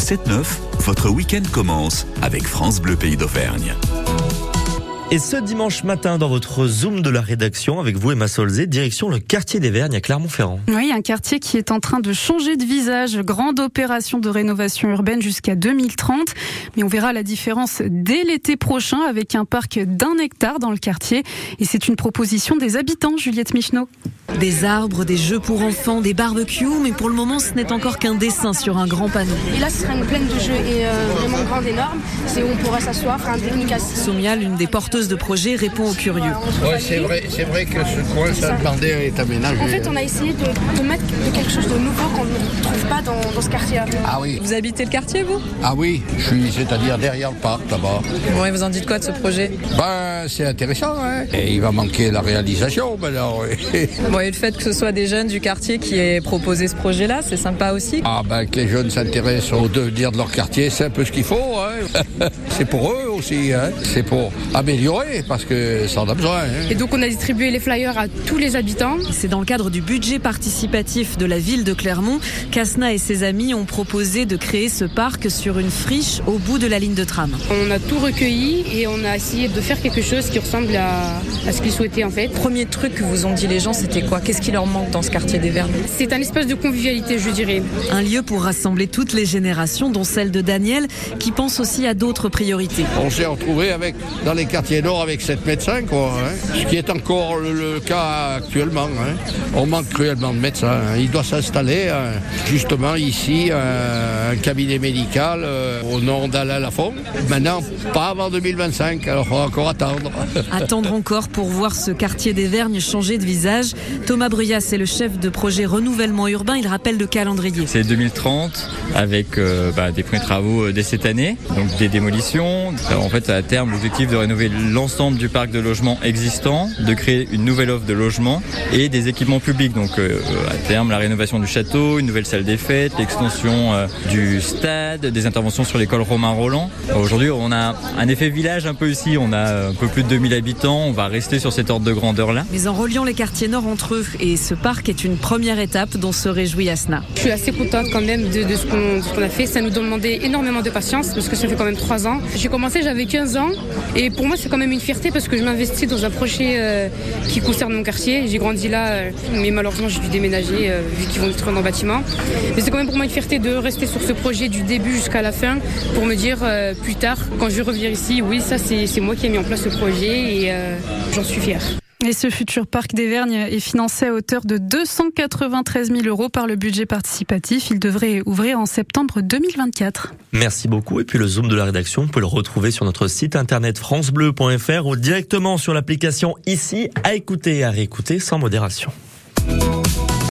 7-9, votre week-end commence avec France Bleu Pays d'Auvergne. Et ce dimanche matin, dans votre Zoom de la rédaction, avec vous, Emma Solzé, direction le quartier des Vergnes à Clermont-Ferrand. Oui, un quartier qui est en train de changer de visage. Grande opération de rénovation urbaine jusqu'à 2030. Mais on verra la différence dès l'été prochain avec un parc d'un hectare dans le quartier. Et c'est une proposition des habitants, Juliette Michneau. Des arbres, des jeux pour enfants, des barbecues, mais pour le moment, ce n'est encore qu'un dessin sur un grand panneau. Et là, ce sera une plaine de jeux et euh, vraiment grande, énorme. C'est où on pourra s'asseoir, faire un pique-nique assis. Soumia, l'une des porteuses de projet, répond aux curieux. Ouais, c'est vrai, c'est vrai que ce coin, ça demandait est aménagé. En fait, on a essayé de, de mettre de quelque chose de nouveau qu'on ne trouve pas dans, dans ce quartier. Ah oui, Vous habitez le quartier, vous? Ah oui, je suis, c'est-à-dire derrière le parc là-bas. Bon, et vous en dites quoi de ce projet? Ben, c'est intéressant, hein. Et il va manquer la réalisation, ben alors. Bon, et le fait que ce soit des jeunes du quartier qui aient proposé ce projet-là, c'est sympa aussi. Ah ben, que les jeunes s'intéressent au devenir de leur quartier, c'est un peu ce qu'il faut, hein. c'est pour eux aussi, hein. C'est pour améliorer, parce que ça en a besoin, hein. Et donc, on a distribué les flyers à tous les habitants. C'est dans le cadre du budget participatif de la ville de Clermont qu'Asna et ses amis ont proposé de créer ce parc sur une friche au bout de la ligne de tram. On a tout recueilli et on a essayé de faire quelque chose qui ressemble à, à ce qu'ils souhaitaient en fait. Premier truc que vous ont dit les gens, c'était quoi? Qu'est-ce qui leur manque dans ce quartier des Vernes C'est un espace de convivialité, je dirais. Un lieu pour rassembler toutes les générations, dont celle de Daniel, qui pense aussi à d'autres priorités. On s'est retrouvé avec, dans les quartiers nord avec sept médecins, quoi. hein. Ce qui est encore le, le cas actuellement. hein. On manque cruellement de médecins. hein. Il doit s'installer justement ici euh, un cabinet médical euh, au nom d'Alain Lafont. Maintenant, pas avant 2025, alors on va encore attendre. Attendre encore pour voir ce quartier des Vergnes changer de visage. Thomas Bruyas est le chef de projet renouvellement urbain. Il rappelle le calendrier. C'est 2030 avec euh, bah, des premiers travaux dès cette année, donc des démolitions. Euh, En fait, à terme, l'objectif de rénover l'ensemble du parc de logements existant, de créer une nouvelle offre de logement et des équipements publics. Donc, euh, à terme, la rénovation du château, une nouvelle salle des fêtes, l'extension euh, du stade, des interventions sur l'école Romain Roland. Aujourd'hui, on a un effet village un peu ici. On a un peu plus de 2000 habitants. On va rester sur cet ordre de grandeur-là. Mais en reliant les quartiers nord entre eux, et ce parc est une première étape dont se réjouit Asna. Je suis assez contente quand même de, de ce qu'on de ce qu'on a fait. Ça nous demandait énormément de patience parce que ça fait quand même trois ans. J'ai commencé, j'avais 15 ans et pour moi c'est quand même une fierté parce que je m'investis dans un projet euh, qui concerne mon quartier. J'ai grandi là, euh, mais malheureusement j'ai dû déménager euh, vu qu'ils vont détruire nos bâtiments. Mais c'est quand même pour moi une fierté de rester sur ce projet du début jusqu'à la fin pour me dire plus tard quand je vais revenir ici, oui ça c'est moi qui ai mis en place ce projet et j'en suis fière. Et ce futur parc des Vergnes est financé à hauteur de 293 000 euros par le budget participatif. Il devrait ouvrir en septembre 2024. Merci beaucoup. Et puis le Zoom de la rédaction, on peut le retrouver sur notre site internet francebleu.fr ou directement sur l'application ici à écouter et à réécouter sans modération.